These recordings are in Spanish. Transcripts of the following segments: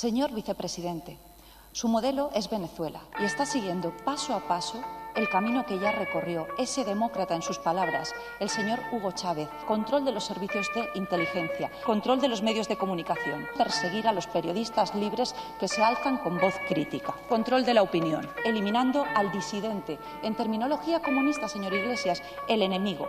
Señor vicepresidente, su modelo es Venezuela y está siguiendo paso a paso el camino que ya recorrió ese demócrata en sus palabras, el señor Hugo Chávez. Control de los servicios de inteligencia, control de los medios de comunicación, perseguir a los periodistas libres que se alzan con voz crítica, control de la opinión, eliminando al disidente. En terminología comunista, señor Iglesias, el enemigo.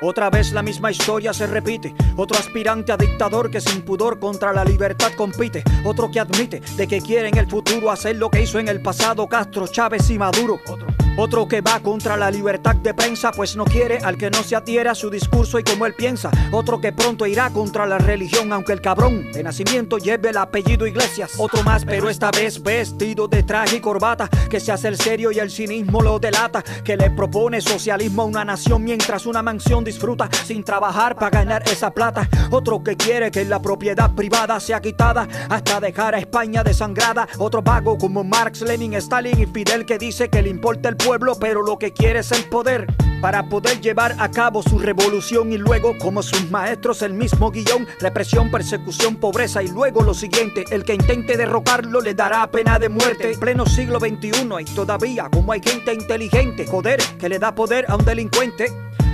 Otra vez la misma historia se repite. Otro aspirante a dictador que sin pudor contra la libertad compite. Otro que admite de que quiere en el futuro hacer lo que hizo en el pasado Castro, Chávez y Maduro. Otro. Otro que va contra la libertad de prensa, pues no quiere al que no se adhiera a su discurso y como él piensa. Otro que pronto irá contra la religión, aunque el cabrón de nacimiento lleve el apellido Iglesias. Otro más, pero esta vez vestido de traje y corbata, que se hace el serio y el cinismo lo delata. Que le propone socialismo a una nación mientras una mansión disfruta sin trabajar para ganar esa plata. Otro que quiere que la propiedad privada sea quitada hasta dejar a España desangrada. Otro vago como Marx, Lenin, Stalin y Fidel que dice que le importa el pueblo, pero lo que quiere es el poder para poder llevar a cabo su revolución y luego, como sus maestros, el mismo guion, represión, persecución, pobreza y luego lo siguiente, el que intente derrocarlo le dará pena de muerte. En pleno siglo XXI y todavía, como hay gente inteligente, joder, que le da poder a un delincuente.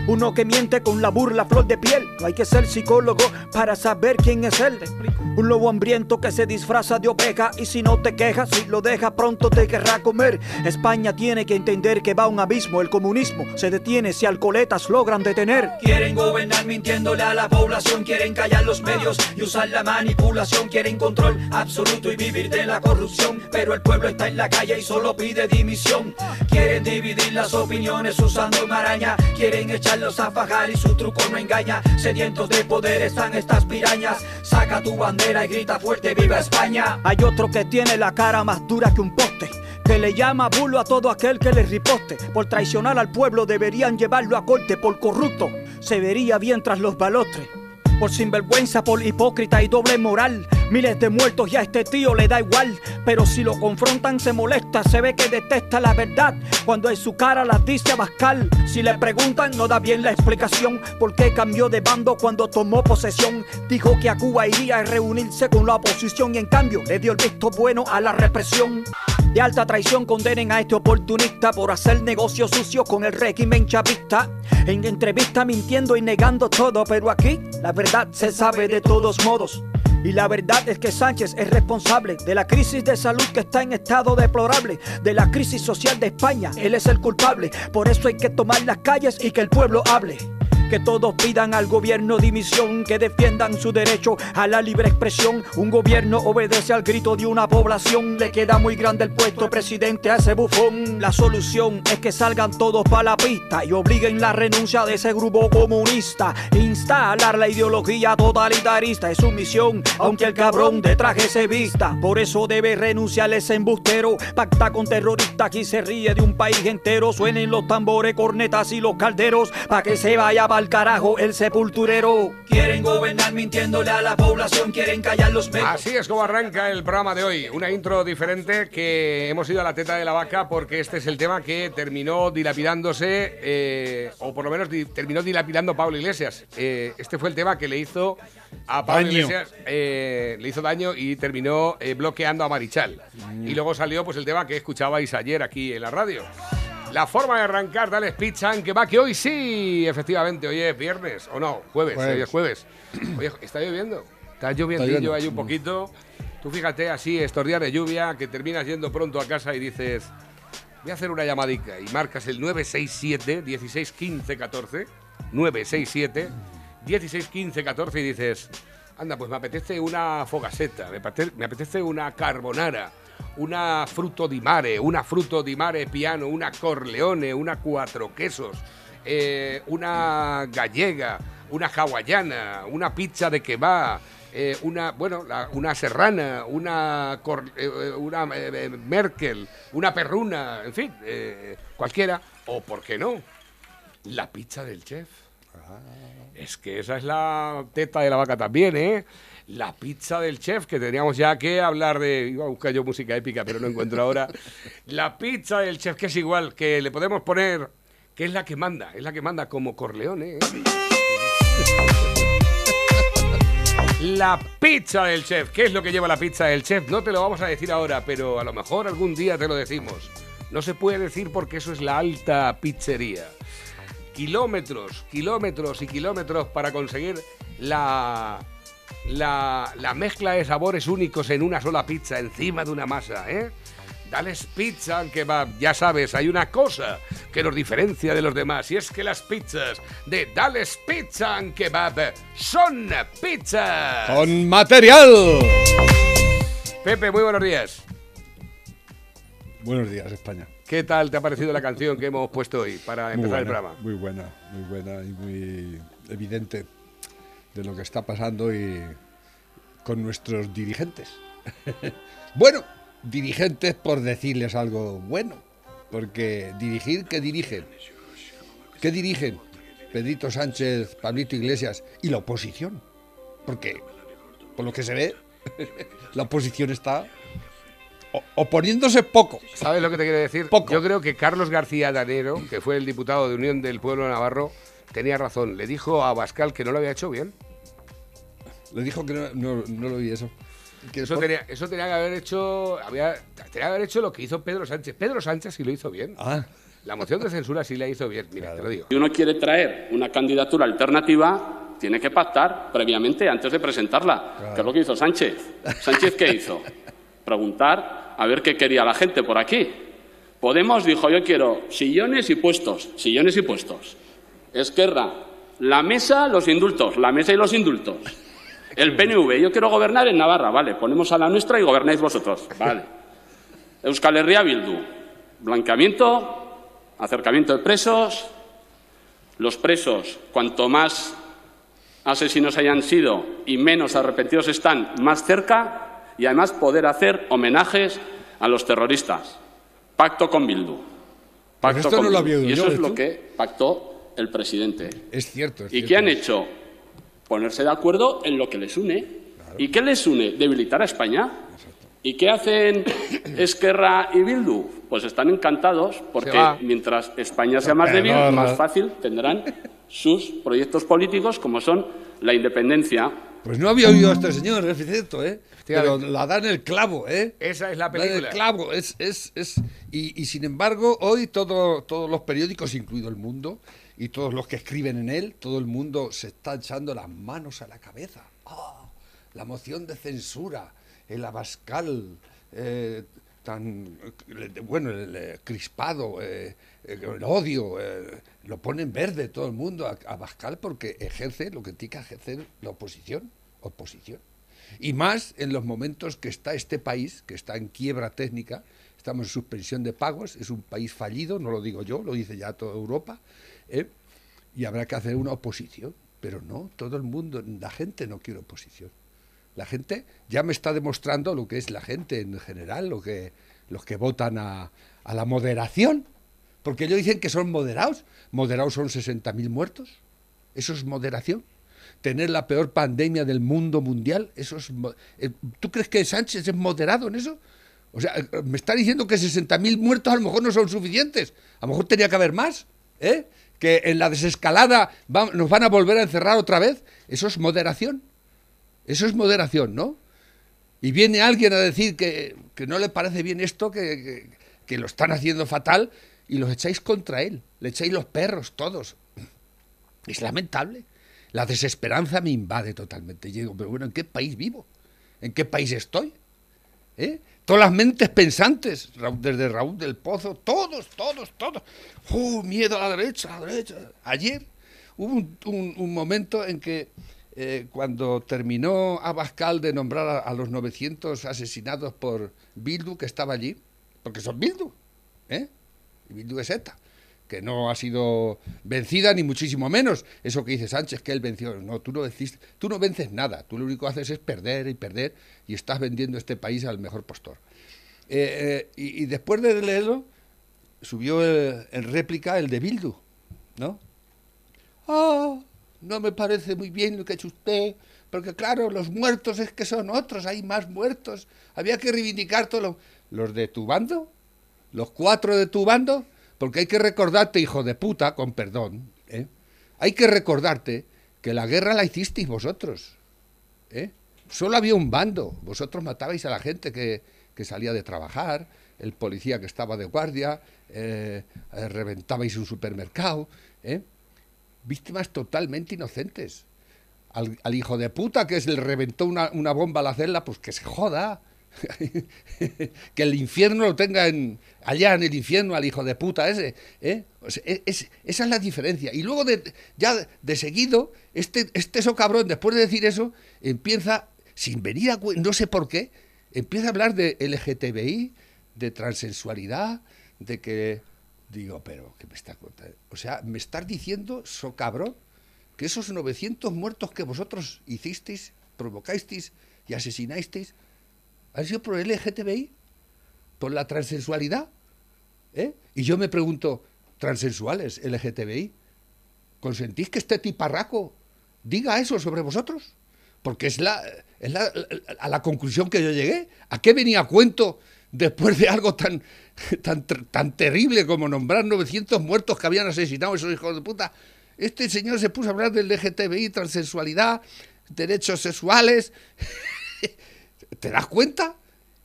Uno que miente con la burla flor de piel. No hay que ser psicólogo para saber quién es él. Un lobo hambriento que se disfraza de oveja y si no te quejas, si lo deja pronto te querrá comer. España tiene que entender que va a un abismo. El comunismo se detiene si alcoletas logran detener. Quieren gobernar mintiéndole a la población, quieren callar los medios y usar la manipulación. Quieren control absoluto y vivir de la corrupción. Pero el pueblo está en la calle y solo pide dimisión. Quieren dividir las opiniones usando maraña. Quieren echarlos a y su truco no engaña. Sedientos de poder están estas pirañas. Saca tu bandera y grita fuerte, ¡Viva España! Hay otro que tiene la cara más dura que un poste. Que le llama bulo a todo aquel que le riposte. Por traicionar al pueblo deberían llevarlo a corte. Por corrupto se vería bien tras los balostres. Por sinvergüenza, por hipócrita y doble moral. Miles de muertos y a este tío le da igual. Pero si lo confrontan se molesta, se ve que detesta la verdad. Cuando en su cara las dice Abascal. Si le preguntan no da bien la explicación. Por qué cambió de bando cuando tomó posesión. Dijo que a Cuba iría a reunirse con la oposición y en cambio le dio el visto bueno a la represión. De alta traición condenen a este oportunista por hacer negocios sucios con el régimen chavista. En entrevista mintiendo y negando todo, pero aquí la verdad se sabe de todos modos. Y la verdad es que Sánchez es responsable de la crisis de salud que está en estado deplorable, de la crisis social de España. Él es el culpable. Por eso hay que tomar las calles y que el pueblo hable. Que todos pidan al gobierno dimisión, que defiendan su derecho a la libre expresión. Un gobierno obedece al grito de una población. Le queda muy grande el puesto presidente a ese bufón. La solución es que salgan todos para la pista y obliguen la renuncia de ese grupo comunista. Instalar la ideología totalitarista es su misión, aunque el cabrón de traje se vista. Por eso debe renunciar ese embustero. Pacta con terroristas y se ríe de un país entero. Suenen los tambores, cornetas y los calderos. Pa' que se vaya pa'l carajo el sepulturero. Quieren gobernar mintiéndole a la población, quieren callar los medios. Así es como arranca el programa de hoy. Una intro diferente que hemos ido a la teta de la vaca porque este es el tema que terminó dilapidándose, eh, o por lo menos di- terminó dilapidando Pablo Iglesias. Eh, este fue el tema que le hizo a Pablo Daño. Iglesias, eh, le hizo daño y terminó eh, bloqueando a Marichal. Y luego salió pues el tema que escuchabais ayer aquí en la radio. La forma de arrancar, dale pizza, que va que hoy sí, efectivamente, hoy es viernes, o no, jueves, Jueves. hoy es jueves. Oye, está lloviendo, está lloviendo, hay un poquito. Tú fíjate así, estos días de lluvia, que terminas yendo pronto a casa y dices, voy a hacer una llamadica y marcas el 967 16 15 14, 967 16 15 14 y dices, anda, pues me apetece una fogaseta, me apetece, me apetece una carbonara, una fruto di mare, una fruto di mare piano, una corleone, una cuatro quesos, eh, una gallega, una hawaiana, una pizza de kebab, eh, una, bueno, la- una serrana, una, eh, una Merkel, una perruna, en fin, cualquiera, o por qué no, la pizza del chef. Es que esa es la teta de la vaca también, ¿eh? La pizza del chef, que teníamos ya que hablar de... Iba a buscar yo música épica, pero no encuentro ahora. La pizza del chef, que es igual, que le podemos poner... Que es la que manda, es la que manda como Corleone. ¿eh? La pizza del chef. ¿Qué es lo que lleva la pizza del chef? No te lo vamos a decir ahora, pero a lo mejor algún día te lo decimos. No se puede decir porque eso es la alta pizzería. Kilómetros, kilómetros y kilómetros para conseguir la, la, la mezcla de sabores únicos en una sola pizza, encima de una masa, ¿eh? Dales pizza al kebab. Ya sabes, hay una cosa que nos diferencia de los demás y es que las pizzas de Dales Pizza and Kebab son pizzas. Con material. Pepe, muy buenos días. Buenos días, España. ¿Qué tal te ha parecido la canción que hemos puesto hoy para empezar el programa? Muy buena, muy buena y muy evidente de lo que está pasando y con nuestros dirigentes. bueno, dirigentes por decirles algo bueno, porque dirigir, ¿qué dirigen? ¿Qué dirigen? Pedrito Sánchez, Pablito Iglesias y la oposición. Porque, por lo que se ve, la oposición está oponiéndose poco. ¿Sabes lo que te quiero decir? Poco. Yo creo que Carlos García Danero, que fue el diputado de Unión del Pueblo de Navarro, tenía razón. Le dijo a Bascal que no lo había hecho bien. Le dijo que no, no, no lo vi eso. Que Eso por- tenía, eso tenía que haber hecho. Había, tenía que haber hecho lo que hizo Pedro Sánchez. Pedro Sánchez sí lo hizo bien. Ah, La moción de censura sí la hizo bien. Mira, te lo digo. Si uno quiere traer una candidatura alternativa, tiene que pactar previamente antes de presentarla, que es lo que hizo Sánchez. ¿Sánchez qué hizo? Preguntar a ver qué quería la gente por aquí. Podemos dijo, yo quiero sillones y puestos, sillones y puestos. Esquerra, la mesa, los indultos, la mesa y los indultos. El PNV, yo quiero gobernar en Navarra, vale, ponemos a la nuestra y gobernáis vosotros, vale. Euskal Herria Bildu, blanqueamiento, acercamiento de presos, los presos, cuanto más asesinos hayan sido y menos arrepentidos están, más cerca y además poder hacer homenajes a los terroristas. Pacto con Bildu. Pacto esto con no lo Bildu. había Y eso es lo ¿tú? que pactó el presidente. es cierto. es ¿Y cierto. qué han hecho? Ponerse de acuerdo en lo que les une. ¿Y qué les une? Debilitar a España. ¿Y qué hacen Esquerra y Bildu? Pues están encantados porque mientras España sea más débil, más fácil tendrán sus proyectos políticos como son la independencia, Pues no había oído a este señor, es cierto, ¿eh? Pero la dan el clavo, ¿eh? Esa es la Da en el película. clavo, es, es, es... Y, y sin embargo, hoy todo, todos los periódicos, incluido El Mundo, y todos los que escriben en él, todo el mundo se está echando las manos a la cabeza. ¡Ah! La moción de censura, el Abascal, eh, tan, eh, bueno, el, eh, crispado, eh, el odio, lo ponen verde todo el mundo a, a Abascal porque ejerce lo que tiene que ejercer la oposición, oposición. Y más en los momentos que está este país, que está en quiebra técnica, estamos en suspensión de pagos, es un país fallido, no lo digo yo, lo dice ya toda Europa, y habrá que hacer una oposición. Pero no, todo el mundo, la gente no quiere oposición. La gente ya me está demostrando lo que es la gente en general, lo que, los que votan a, la moderación. Porque ellos dicen que son moderados. Moderados son 60.000 muertos. Eso es moderación. Tener la peor pandemia del mundo mundial, eso es. eh, ¿Tú crees que Sánchez es moderado en eso? O sea, eh, me está diciendo que 60.000 muertos a lo mejor no son suficientes. A lo mejor tenía que haber más. ¿eh? Que en la desescalada nos van a volver a encerrar otra vez. Eso es moderación. Eso es moderación, ¿no? Y viene alguien a decir que, que no le parece bien esto, que, que- lo están haciendo fatal, y los echáis contra él. Le echáis los perros, todos. Es lamentable. La desesperanza me invade totalmente. Y digo, pero bueno, ¿en qué país vivo? ¿En qué país estoy? ¿Eh? Todas las mentes pensantes, desde Raúl del Pozo, todos, todos, todos. ¡Uh, miedo a la derecha, a la derecha! Ayer hubo un- un momento en que eh, cuando terminó Abascal de nombrar a, los 900 asesinados por Bildu, que estaba allí, porque son Bildu, ¿eh? Y Bildu es ETA, que no ha sido vencida ni muchísimo menos. Eso que dice Sánchez, que él venció. No, tú no, venciste, tú no vences nada. Tú lo único que haces es perder y perder y estás vendiendo este país al mejor postor. Eh, eh, y, y después de leerlo, subió en réplica el de Bildu, ¿no? Ah, no me parece muy bien lo que ha hecho usted, porque claro, los muertos es que son otros, hay más muertos. Había que reivindicar todos los, los de tu bando, los cuatro de tu bando, porque hay que recordarte, hijo de puta, con perdón, ¿eh? hay que recordarte que la guerra la hicisteis vosotros. ¿eh? Solo había un bando. Vosotros matabais a la gente que, que salía de trabajar, el policía que estaba de guardia, eh, eh, reventabais un supermercado. ¿eh? Víctimas totalmente inocentes. Al, hijo de puta que se le reventó una, una bomba a la celda, pues que se joda. que el infierno lo tenga en, allá en el infierno al hijo de puta ese. ¿eh? Sea, es- es- esa es la diferencia. Y luego, de, ya de seguido, este, este eso cabrón, después de decir eso, empieza, sin venir a no sé por qué, empieza a hablar de LGTBI, de transensualidad, de que. Digo, pero, ¿qué me está contando? O sea, me estás diciendo, so cabrón, que esos 900 muertos que vosotros hicisteis, provocasteis y asesinasteis, ¿Han sido por el LGTBI? ¿Por la transensualidad? ¿Eh? Y yo me pregunto, ¿transensuales LGTBI? ¿Consentís que este tiparraco diga eso sobre vosotros? Porque es, la, es la- a la conclusión que yo llegué. ¿A qué venía cuento después de algo tan, tan, tan terrible como nombrar 900 muertos que habían asesinado esos hijos de puta? Este señor se puso a hablar del LGTBI, transensualidad, derechos sexuales. ¿Te das cuenta?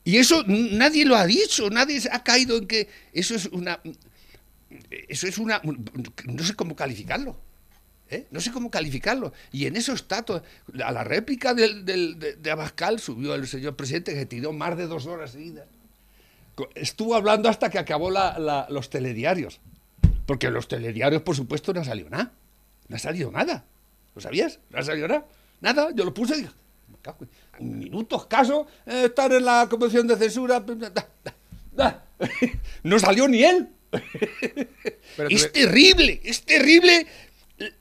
Y eso nadie lo ha dicho, nadie ha caído en que eso es una... Eso es una... No sé cómo calificarlo. ¿eh? No sé cómo calificarlo. Y en eso está... A la réplica del, del- de, de Abascal subió el señor presidente que tiró más de dos horas seguidas. Estuvo hablando hasta que acabó la- la- los telediarios. Porque los telediarios, por supuesto, no ha salido nada. No ha salido nada. ¿Lo sabías? No ha salido nada. Nada. Yo lo puse y dije, "Me cago en- un minuto escaso, eh, estar en la comisión de censura. da, da, da". No salió ni él. Pero es te- terrible, es terrible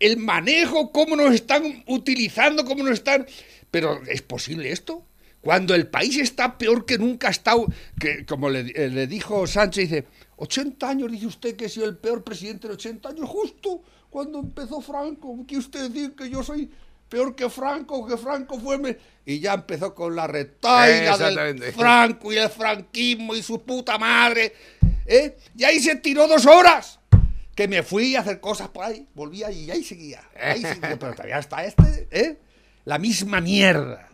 el manejo, cómo nos están utilizando, cómo nos están... Pero ¿es posible esto? Cuando el país está peor que nunca ha estado, que, como le, eh, le dijo Sánchez, dice, 80 años, dice usted que he sido el peor presidente de 80 años, justo cuando empezó Franco, que usted dice que yo soy peor que Franco, que Franco fue... me-". Y ya empezó con la retaila del. Franco y el franquismo y su puta madre. ¿eh? Y ahí se tiró dos horas. Que me fui a hacer cosas por ahí, volvía y ahí seguía. Ahí seguía, pero todavía está este, ¿eh? La misma mierda.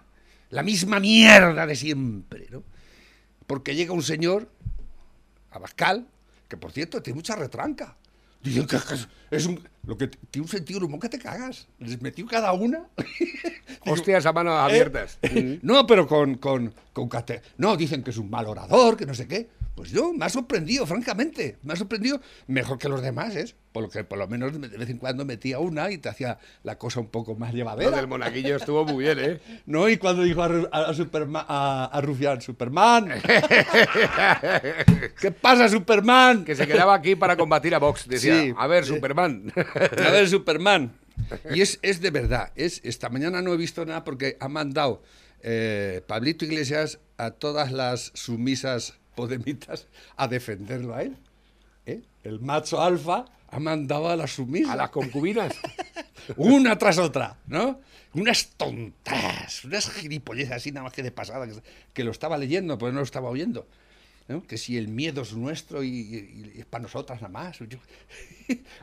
La misma mierda de siempre, ¿no? Porque llega un señor, Abascal, que por cierto tiene mucha retranca. Dicen que es, un, lo que tiene un sentido de humor que te cagas. Les metió cada una. Hostias a manos abiertas. Mm. No, pero con, con, con No, dicen que es un mal orador, que no sé qué. Pues yo me ha sorprendido, francamente. Me ha sorprendido mejor que los demás, ¿es? Por lo que por lo menos de vez en cuando metía una y te hacía la cosa un poco más Lo llevadera. del monaguillo estuvo muy bien, ¿eh? No, y cuando dijo a, a, a Superma- a- a Rufián, Superman. ¿Qué pasa, Superman? Que se quedaba aquí para combatir a Vox. Decía, Sí. a ver, Superman. A ver, Superman. Y es, es de verdad. Es, esta mañana no he visto nada porque ha mandado eh, Pablito Iglesias a todas las sumisas podemitas a defenderlo a él. ¿eh? El macho alfa ha mandado a las sumisas. A las concubinas. una tras otra, ¿no? Unas tontas, unas gilipolleces así nada más que de pasada, que, que lo estaba leyendo, pero no lo estaba oyendo. ¿no? Que si el miedo es nuestro y, y- y es para nosotras nada más.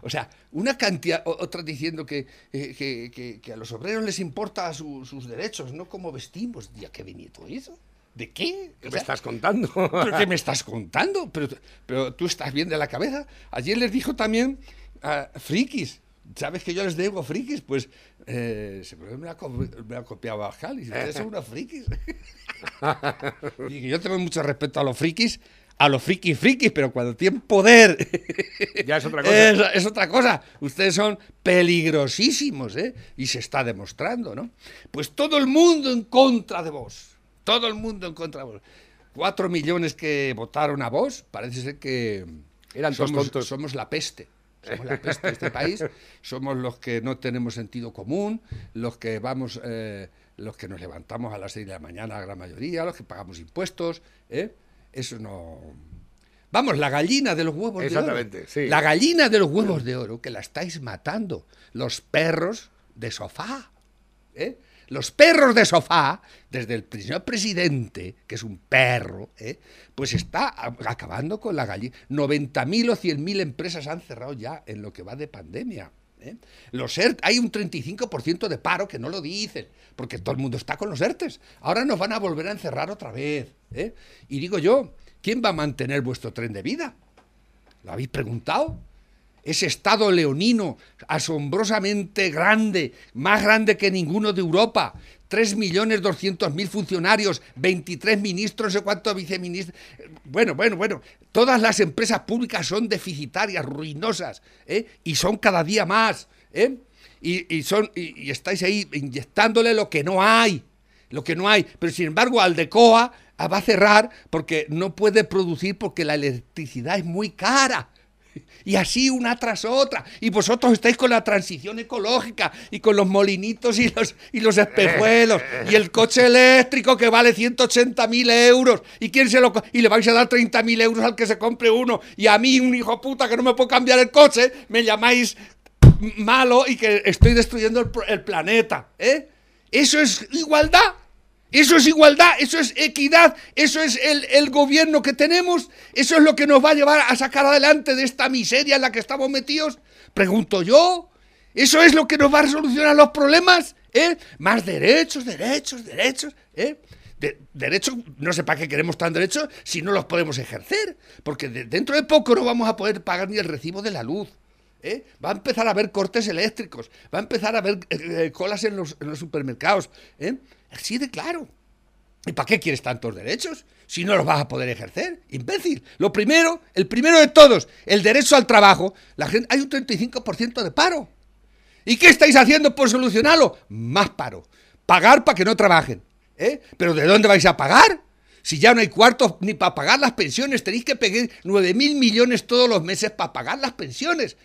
O sea, una cantidad, otra diciendo que, eh, que, que- a los obreros les importa su- sus derechos, no cómo vestimos. ¿Y a qué venía todo eso? ¿De qué? ¿Qué O me estás contando? ¿Pero qué me estás contando? Pero, pero tú estás bien de la cabeza. Ayer les dijo también a frikis. ¿Sabes que yo les digo frikis? Pues eh, se me ha, co- me ha copiado a Jali. Ustedes son unos frikis. y yo tengo mucho respeto a los frikis, a los frikis frikis, pero cuando tienen poder Ya es otra cosa. es, es otra cosa. Ustedes son peligrosísimos, ¿eh? Y se está demostrando, ¿no? Pues todo el mundo en contra de vos. Todo el mundo en contra de vos. Cuatro millones que votaron a vos, parece ser que Eran todos somos, tontos. somos la peste. Somos la peste de este país. Somos los que no tenemos sentido común, los que vamos, eh, los que nos levantamos a las seis de la mañana, la gran mayoría, los que pagamos impuestos, ¿eh? Eso no. Vamos, la gallina de los huevos de oro. Exactamente, sí. La gallina de los huevos de oro que la estáis matando. Los perros de sofá. ¿eh? Los perros de sofá, desde el señor presidente, que es un perro, ¿eh? pues está acabando con la gallina. 90.000 o 100.000 empresas han cerrado ya en lo que va de pandemia. ¿eh? Los ERT, hay un 35% de paro que no lo dicen, porque todo el mundo está con los ERTES. Ahora nos van a volver a encerrar otra vez. ¿eh? Y digo yo, ¿quién va a mantener vuestro tren de vida? ¿Lo habéis preguntado? Ese Estado leonino, asombrosamente grande, más grande que ninguno de Europa, 3.200.000 funcionarios, 23 ministros, sé cuántos viceministros. Bueno, bueno, bueno. Todas las empresas públicas son deficitarias, ruinosas, ¿eh? y son cada día más. ¿eh? Y, son, y, estáis ahí inyectándole lo que no hay. Lo que no hay. Pero sin embargo, Aldecoa va a cerrar porque no puede producir porque la electricidad es muy cara. Y así una tras otra. Y vosotros estáis con la transición ecológica y con los molinitos y los, y los espejuelos y el coche eléctrico que vale 180 mil euros. ¿Y quién se lo Y le vais a dar 30 mil euros al que se compre uno. Y a mí, un hijo puta que no me puedo cambiar el coche, me llamáis malo y que estoy destruyendo el, el planeta. ¿eh? ¿Eso es igualdad? Eso es igualdad, eso es equidad, eso es el, gobierno que tenemos, eso es lo que nos va a llevar a sacar adelante de esta miseria en la que estamos metidos. Pregunto yo, ¿eso es lo que nos va a solucionar los problemas? ¿Eh? Más derechos, derechos, derechos. ¿eh? derechos, no sé para qué queremos tan derechos si no los podemos ejercer, porque dentro de poco no vamos a poder pagar ni el recibo de la luz. ¿eh? Va a empezar a haber cortes eléctricos, va a empezar a haber eh, eh, colas en los, en los supermercados. ¿eh? Así de claro. ¿Y para qué quieres tantos derechos? Si no los vas a poder ejercer, imbécil. Lo primero, el primero de todos, el derecho al trabajo. La gente, hay un 35% de paro. ¿Y qué estáis haciendo por solucionarlo? Más paro. Pagar para que no trabajen. ¿eh? ¿Pero de dónde vais a pagar? Si ya no hay cuartos ni para pagar las pensiones, tenéis que pedir 9 mil millones todos los meses para pagar las pensiones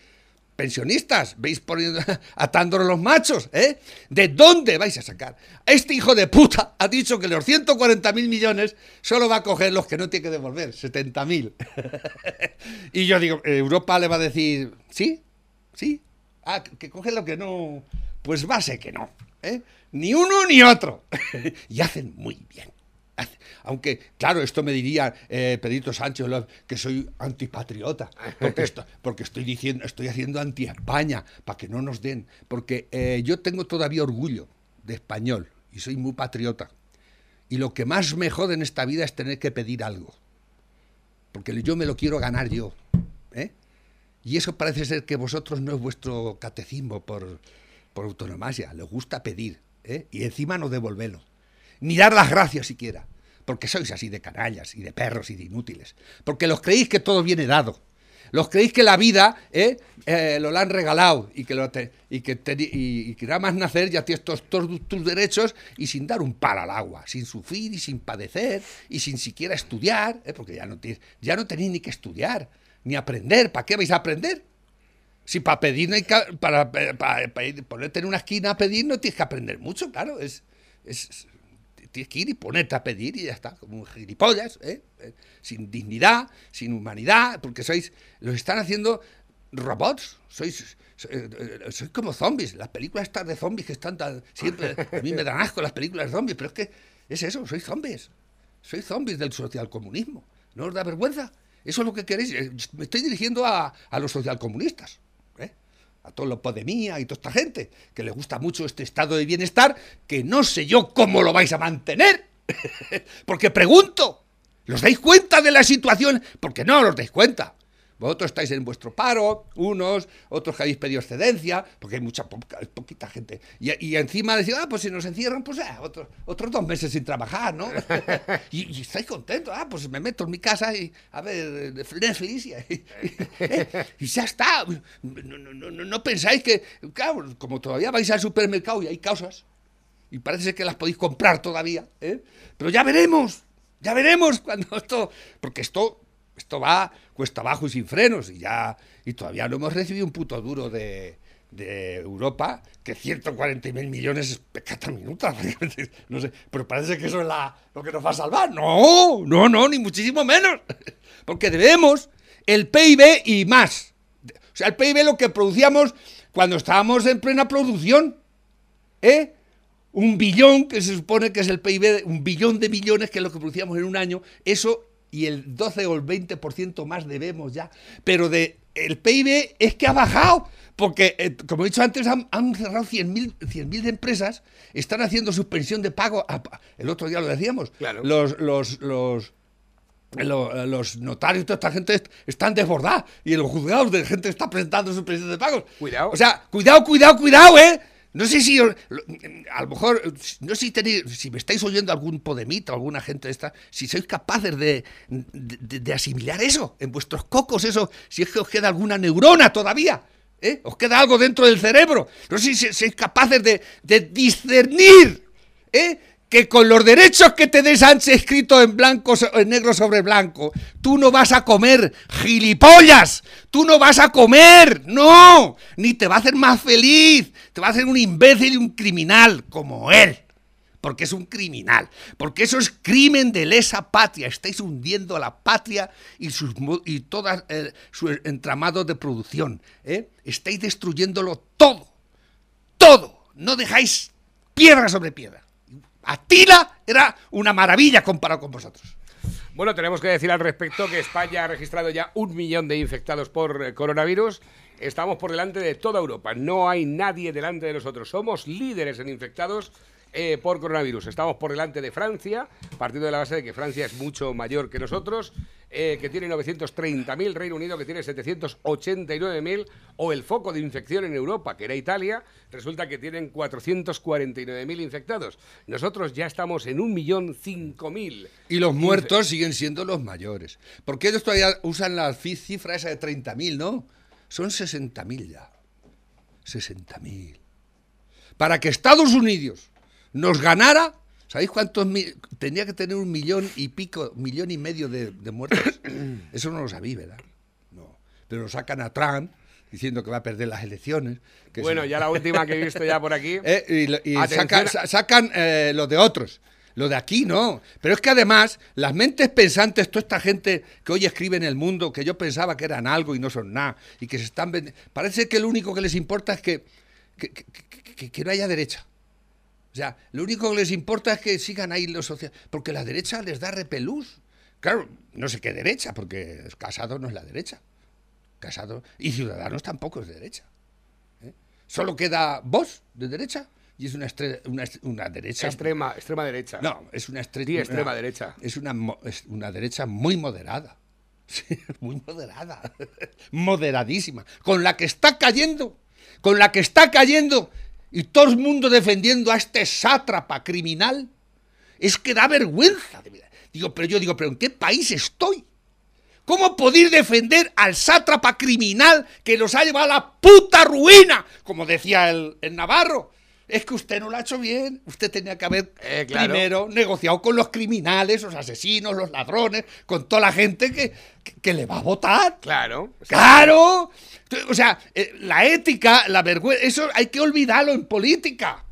pensionistas, veis poniendo, atándonos los machos, ¿eh? ¿De dónde vais a sacar? Este hijo de puta ha dicho que los 140 mil millones solo va a coger los que no tiene que devolver, 70 mil. y yo digo, Europa le va a decir, ¿sí? ¿Sí? Ah, que coge lo que no. Pues va a ser que no, ¿eh? Ni uno ni otro. y hacen muy bien. Aunque, claro, esto me diría eh, Pedrito Sánchez que soy antipatriota, porque, porque estoy diciendo, estoy haciendo anti-España, para que no nos den. Porque eh, yo tengo todavía orgullo de español y soy muy patriota. Y lo que más me jode en esta vida es tener que pedir algo. Porque yo me lo quiero ganar yo. ¿eh? Y eso parece ser que vosotros no es vuestro catecismo por, por autonomasia. Les gusta pedir. ¿eh? Y encima no devolverlo ni dar las gracias siquiera, porque sois así de canallas y de perros y de inútiles, porque los creéis que todo viene dado. Los creéis que la vida ¿eh? Eh, lo han regalado y que, lo y que, y, que nada más nacer ya tienes todos, tus derechos y sin dar un palo al agua, sin sufrir y sin padecer y sin siquiera estudiar, ¿eh? porque ya no, ya no tenéis ni que estudiar, ni aprender. ¿Para qué vais a aprender? Si para pedir, no hay para, para, ponerte en una esquina a pedir no tienes que aprender mucho, claro. es, es tienes que ir y ponerte a pedir y ya está, como gilipollas, ¿eh? ¿eh? sin dignidad, sin humanidad, porque sois, los están haciendo robots, sois, eh, sois, como zombies, las películas estas de zombies que están tan, siempre, a mí me dan asco las películas de zombies, pero es que es eso, sois zombies, sois zombies del socialcomunismo, ¿no os da vergüenza? Eso es lo que queréis, me estoy dirigiendo a, a los socialcomunistas a todos los Podemía y toda esta gente, que le gusta mucho este estado de bienestar, que no sé yo cómo lo vais a mantener. Porque pregunto, ¿los dais cuenta de la situación? Porque no los dais cuenta. Vosotros estáis en vuestro paro, unos, otros que habéis pedido excedencia, porque hay mucha poquita gente. Y, encima decís, ah, pues si nos encierran, pues ah, otros dos meses sin trabajar, ¿no? y, estáis contentos, ah, pues me meto en mi casa y a ver Netflix y, y, ya está. No, pensáis que, claro, como todavía vais al supermercado y hay causas, y parece que las podéis comprar todavía, ¿eh? pero ya veremos, ya veremos cuando esto, porque esto esto va cuesta abajo y sin frenos y ya y todavía no hemos recibido un puto duro de, Europa que 140 mil millones es pecata minuta. no sé, pero parece que eso es la, lo que nos va a salvar. No, no, no, ni muchísimo menos. Porque debemos el PIB y más. O sea, el PIB lo que producíamos cuando estábamos en plena producción. ¿Eh? Un billón, que se supone que es el PIB, un billón de millones, que es lo que producíamos en un año, eso y el 12 o el 20% más debemos ya, pero de el PIB es que ha bajado. Porque, eh, como he dicho antes, han, han cerrado 100.000 100.000 empresas, están haciendo suspensión de pago. a- el otro día lo decíamos. Claro. Los, los, los, lo- los notarios, toda esta gente est- están desbordados. Y en los juzgados de gente está presentando suspensión de pagos. Cuidado. O sea, cuidado, cuidado, cuidado, ¿eh? No sé si, a lo mejor, no sé si tenéis, si me estáis oyendo algún podemita o alguna gente de esta, si sois capaces de, de, de asimilar eso en vuestros cocos, eso, si es que os queda alguna neurona todavía, ¿eh? Os queda algo dentro del cerebro. No sé si sois capaces de, de discernir, ¿eh? Que con los derechos que te dé Sánchez escrito en blanco, en negro sobre blanco, tú no vas a comer gilipollas, tú no vas a comer, no, ni te va a hacer más feliz, te va a hacer un imbécil y un criminal como él, porque es un criminal, porque eso es crimen de lesa patria, estáis hundiendo a la patria y sus y todas eh, su entramado de producción, ¿eh? estáis destruyéndolo todo, todo, no dejáis piedra sobre piedra. Atila era una maravilla comparado con vosotros. Bueno, tenemos que decir al respecto que España ha registrado ya un millón de infectados por eh, coronavirus. Estamos por delante de toda Europa. No hay nadie delante de nosotros. Somos líderes en infectados eh, por coronavirus. Estamos por delante de Francia, partiendo de la base de que Francia es mucho mayor que nosotros, eh, que tiene 930.000, Reino Unido que tiene 789.000, o el foco de infección en Europa, que era Italia, resulta que tienen 449.000 infectados. Nosotros ya estamos en 1.005.000. Y los muertos siguen siendo los mayores. Porque ellos todavía usan la cifra esa de 30.000, ¿no? Son 60.000 ya. 60.000. Para que Estados Unidos nos ganara, ¿sabéis cuántos tenía que tener un millón y pico, millón y medio de, de muertos? Eso no lo sabéis, ¿verdad? No. Pero lo sacan a Trump diciendo que va a perder las elecciones. que Bueno, se- ya la última que he visto ya por aquí. Eh, y lo- y Atención saca- a- sa- sacan eh, lo de otros. Lo de aquí no. Pero es que además, las mentes pensantes, toda esta gente que hoy escribe en el mundo, que yo pensaba que eran algo y no son nada, y que se están Parece que lo único que les importa es que- que- que- que no haya derecha. O sea, lo único que les importa es que sigan ahí los sociales. Porque la derecha les da repelús. Claro, no sé qué derecha, porque Casado no es la derecha. Casado. Y Ciudadanos tampoco es de derecha. ¿eh? Solo queda Vox de derecha y es una, una, una derecha. Extrema, extrema derecha. No, es una estrecha. Di extrema derecha. Es una, es una derecha muy moderada. Sí, muy moderada. Moderadísima. Con la que está cayendo. Con la que está cayendo. Y todo el mundo defendiendo a este sátrapa criminal. Es que da vergüenza. Digo, pero yo digo, ¿pero en qué país estoy? ¿Cómo podéis defender al sátrapa criminal que los ha llevado a la puta ruina? Como decía el Navarro. Es que usted no lo ha hecho bien. Usted tenía que haber Eh, claro. primero negociado con los criminales, los asesinos, los ladrones, con toda la gente que, que- que le va a votar. Claro. ¡Claro! O sea, eh, la ética, la vergüenza, eso hay que olvidarlo en política.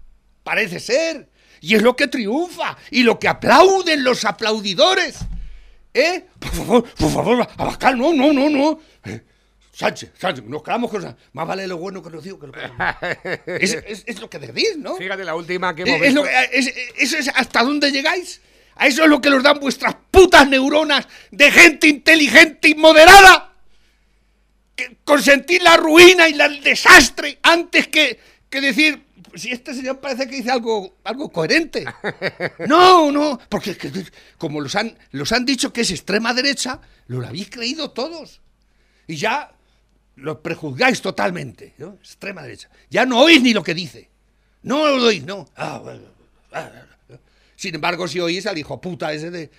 Parece ser. Y es lo que triunfa. Y lo que aplauden los aplaudidores. ¿Eh? Por favor, por favor, Abascal, no, no, no, no. Sánchez, Sánchez, nos quedamos con... Más vale lo bueno conocido que lo que... es, es- es lo que decís, ¿no? Fíjate la última que hemos Es- visto. lo que- es- ¿Eso es hasta dónde llegáis? ¿A eso es lo que los dan vuestras putas neuronas de gente inteligente y moderada? Que consentir la ruina y la- el desastre antes que, que decir, si este señor parece que dice algo, algo coherente. No, no, porque es que como los han, los han dicho que es extrema derecha, lo habéis creído todos. Y ya lo prejuzgáis totalmente, ¿no? Extrema derecha. Ya no oís ni lo que dice. No lo oís, no. Ah. Ah, ah. Sin embargo, si oís al hijo puta ese de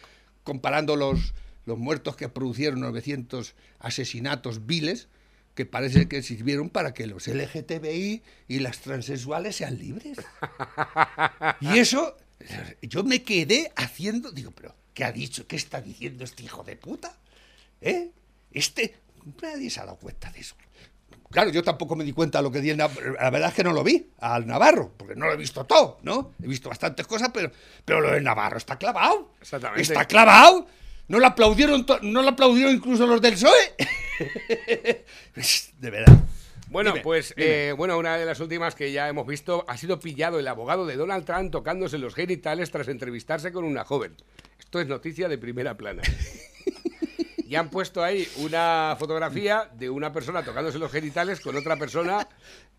comparando los, los muertos que produjeron 900 asesinatos viles, que parece que sirvieron para que los LGTBI y las transexuales sean libres. Y eso, yo me quedé haciendo, digo, pero ¿qué ha dicho? ¿Qué está diciendo este hijo de puta? ¿Eh? Este, nadie se ha dado cuenta de eso. Claro, yo tampoco me di cuenta de lo que di, Nav- la verdad es que no lo vi al Navarro, porque no lo he visto todo, ¿no? He visto bastantes cosas, pero, pero lo del Navarro está clavado. Exactamente. Está clavado. No lo aplaudieron, no lo aplaudieron incluso los del PSOE. de verdad. Bueno, Dime, pues dime. eh, bueno, una de las últimas que ya hemos visto ha sido pillado el abogado de Donald Trump tocándose los genitales tras entrevistarse con una joven. Esto es noticia de primera plana. y han puesto ahí una fotografía de una persona tocándose los genitales con otra persona.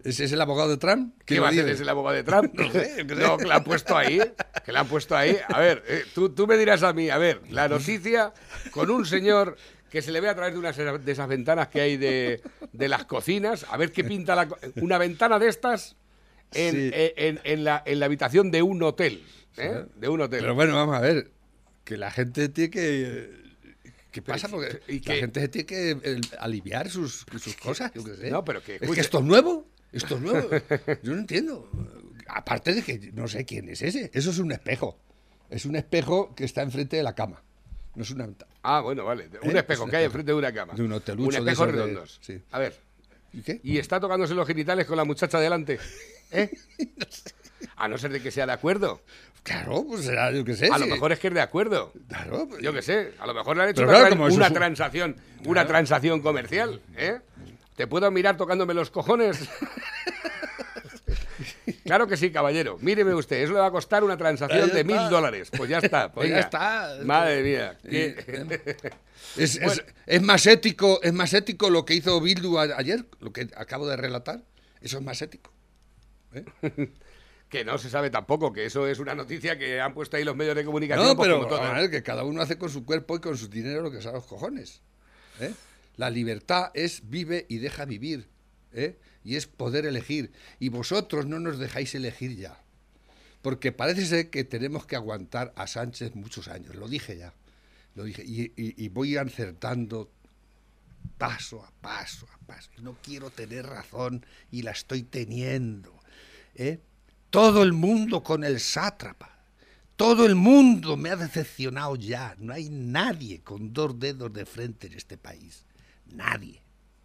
¿Ese es el abogado de Trump? ¿Qué va a hacer dice? ese el abogado de Trump? No sé, que la han puesto ahí. Que la han puesto ahí. A ver, eh, tú, tú me dirás a mí, a ver, la noticia con un señor que se le ve a través de unas de esas ventanas que hay de, de las cocinas, a ver qué pinta la una ventana de estas en, Sí. eh, en- en la, en la habitación de un hotel. ¿eh? De un hotel. Pero bueno, vamos a ver. Que la gente tiene que. ¿Qué pasa? Porque ¿y la gente se tiene que aliviar sus, sus cosas. yo qué sé. No, pero que, Es que esto es nuevo. Esto es nuevo. Yo no entiendo. Aparte de que no sé quién es ese. Eso es un espejo. Es un espejo que está enfrente de la cama. No es una ventana. Ah, bueno, vale. Un ¿Eh? espejo Es que hay enfrente de una cama. De un hotelucho Un espejo de- redondos. sí. A ver. ¿Y qué? Y está tocándose los genitales con la muchacha delante. ¿Eh? A no ser de que sea de acuerdo. Claro, pues será, yo qué sé. A lo mejor es que es de acuerdo. Claro, pues- Yo qué sé, a lo mejor le han hecho una, claro, tran- una transacción, una transacción comercial, ¿eh? ¿Te puedo mirar tocándome los cojones? claro que sí, caballero. Míreme usted, eso le va a costar una transacción de mil dólares. Pues ya está. Pues ya está. Madre mía. Es, es- Bueno. es más ético, es más ético lo que hizo Bildu ayer, lo que acabo de relatar. Eso es más ético. que no se sabe tampoco, que eso es una noticia que han puesto ahí los medios de comunicación. No, pues, pero que cada uno hace con su cuerpo y con su dinero lo que sabe los cojones. ¿eh? La libertad es vive y deja vivir. ¿eh? Y es poder elegir. Y vosotros no nos dejáis elegir ya. Porque parece ser que tenemos que aguantar a Sánchez muchos años. Lo dije ya. Lo dije. Y, y- y voy acertando paso a paso a paso. Y No quiero tener razón y la estoy teniendo. ¿Eh? Todo el mundo con el sátrapa. Todo el mundo me ha decepcionado ya. No hay nadie con dos dedos de frente en este país. Nadie.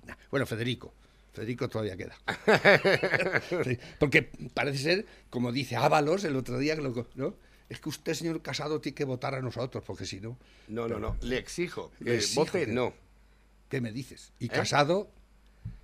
Na- Bueno, Federico. Federico todavía queda. Porque parece ser, como dice Ábalos el otro día, ¿no? es que usted, señor Casado, tiene que votar a nosotros, porque si no, No, no, no. Le exijo Le exijo vote que- no. ¿qué me dices? Y ¿Eh? Casado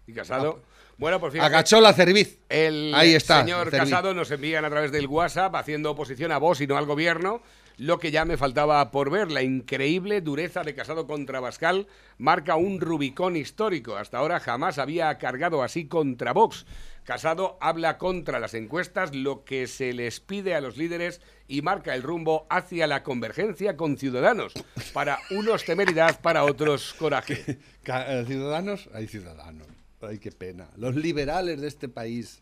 Y Casado. Bueno, por fin. agachó la cerviz. El Ahí está, señor. Casado nos envían a través del WhatsApp haciendo oposición a vos y no al gobierno. Lo que ya me faltaba por ver, la increíble dureza de Casado contra Bascal marca un Rubicón histórico. Hasta ahora jamás había cargado así contra Vox. Casado habla contra las encuestas, lo que se les pide a los líderes y marca el rumbo hacia la convergencia con Ciudadanos. Para unos temeridad, para otros coraje. Eh, Ciudadanos, hay ciudadanos. Ay, qué pena. Los liberales de este país,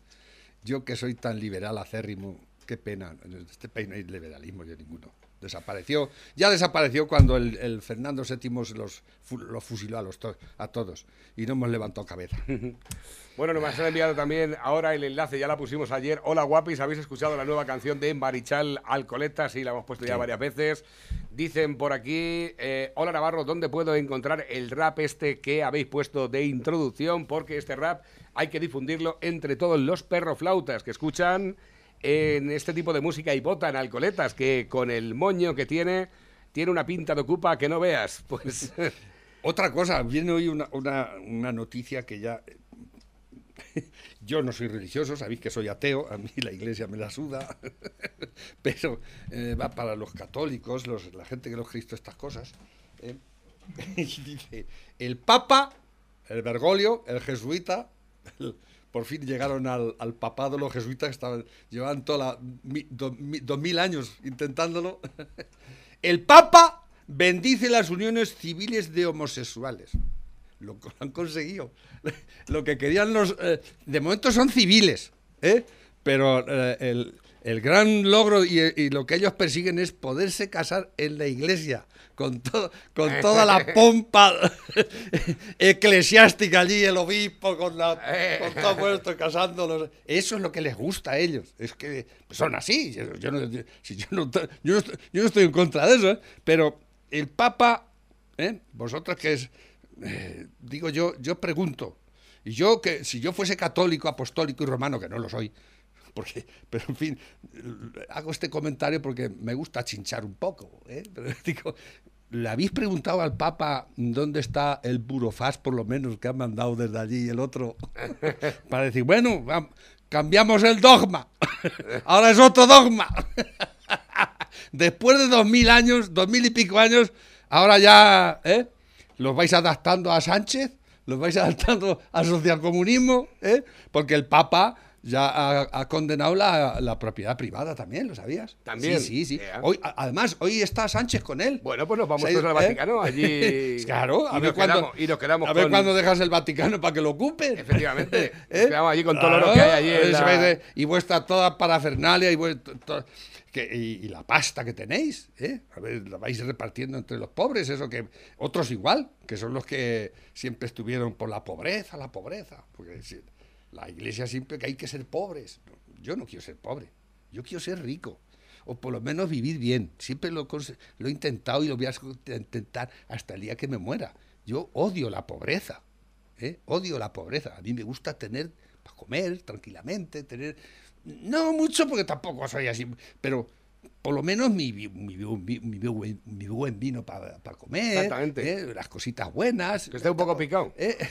yo que soy tan liberal acérrimo, qué pena. En este país no hay liberalismo de ninguno. Desapareció, ya desapareció cuando el, el Fernando VII los, los fusiló a, los to- a todos y no hemos levantado cabeza. Bueno, nos han enviado también ahora el enlace, ya la pusimos ayer. Hola guapis, ¿habéis escuchado la nueva canción de Marichal Alcoleta? Sí, la hemos puesto ya varias veces. Dicen por aquí, eh, hola Navarro, ¿dónde puedo encontrar el rap este que habéis puesto de introducción? Porque este rap hay que difundirlo entre todos los perroflautas que escuchan en este tipo de música y votan Alcoletas, que con el moño que tiene, tiene una pinta de ocupa que no veas. Pues... Otra cosa, viene hoy una, una- una noticia que ya... Yo no soy religioso, sabéis que soy ateo, a mí la iglesia me la suda, pero eh, va para los católicos, los- la gente que los Cristo estas cosas. ¿eh? Y dice, el Papa, el Bergoglio, el jesuita, el- por fin llegaron al, papado los jesuitas que estaban, llevaban toda la, mi- do- mi- dos mil años intentándolo. El Papa bendice las uniones civiles de homosexuales. Lo han conseguido. Lo que querían los... eh, de momento son civiles, ¿eh? pero eh, el, el gran logro y, y lo que ellos persiguen es poderse casar en la iglesia, con, todo, con toda la pompa eclesiástica allí, el obispo, con, la, con todo puesto, casándolos. Eso es lo que les gusta a ellos. Es que son así. Yo, yo no, yo no estoy en contra de eso, ¿eh? pero el Papa, ¿eh? vosotros que es, eh, digo yo, yo pregunto, y yo que si yo fuese católico, apostólico y romano, que no lo soy, porque, pero en fin, hago este comentario porque me gusta chinchar un poco, ¿eh? pero digo, ¿le habéis preguntado al Papa dónde está el burofaz, por lo menos, que han mandado desde allí y el otro? Para decir, bueno, cambiamos el dogma, ahora es otro dogma. Después de dos mil años, dos mil y pico años, ahora ya, ¿eh? los vais adaptando a Sánchez, los vais adaptando al socialcomunismo, ¿eh? porque el Papa ya ha, ha condenado la, la propiedad privada también, ¿lo sabías? También. Sí, sí, sí. Yeah. Hoy, a- además, hoy está Sánchez con él. Bueno, pues nos vamos todos al ¿eh? Vaticano, allí. Claro, a y ver cuándo, y nos quedamos a ver con- cuándo dejas el Vaticano para que lo ocupen. Efectivamente. ¿Eh? Nos quedamos allí con todo lo que hay allí. la- eh, Y vuestra toda parafernalia y, vuestra- que- y- y la pasta que tenéis, ¿eh? A ver, la vais repartiendo entre los pobres, eso que otros igual, que son los que siempre estuvieron por la pobreza, la pobreza, porque la iglesia siempre que hay que ser pobres. Yo no quiero ser pobre, yo quiero ser rico. O por lo menos vivir bien. Siempre lo, lo he intentado y lo voy a intentar hasta el día que me muera. Yo odio la pobreza. ¿eh? Odio la pobreza. A mí me gusta tener para comer tranquilamente, tener no mucho porque tampoco soy así, pero por lo menos mi, mi, mi- buen, vino para comer, Exactamente. ¿eh? las cositas buenas. Que esté un poco picado. ¿eh?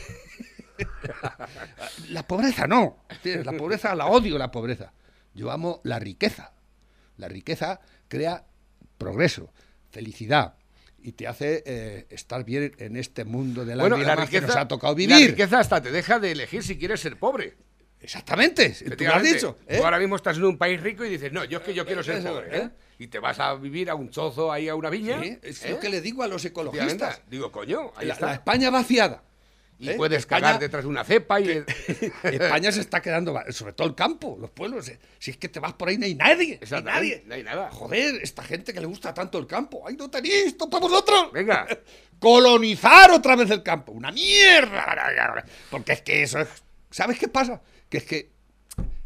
la pobreza no, la pobreza la odio la pobreza. Yo amo la riqueza. La riqueza crea progreso, felicidad y te hace eh, estar bien en este mundo de la Bueno, la que riqueza, nos ha tocado la vivir. riqueza hasta te deja de elegir si quieres ser pobre. Exactamente, tú lo has dicho. ¿eh? Tú ahora mismo estás en un país rico y dices, no, yo es que yo quiero ser pobre. ¿eh? Y te vas a vivir a un chozo ahí a una viña. Sí, es lo que le digo a los ecologistas. Digo, coño, ahí La, está. la España vaciada. Y ¿eh? puedes España- cagar detrás de una cepa y... España se está quedando, sobre todo el campo, los pueblos. eh. Si es que te vas por ahí, no hay nadie. No hay nadie. no hay nada. Joder, esta gente que le gusta tanto el campo. ¡Ay, no tenéis! ¡Esto para vosotros! Venga. Colonizar otra vez el campo. ¡Una mierda! Porque es que eso es. ¿Sabes qué pasa? Que es que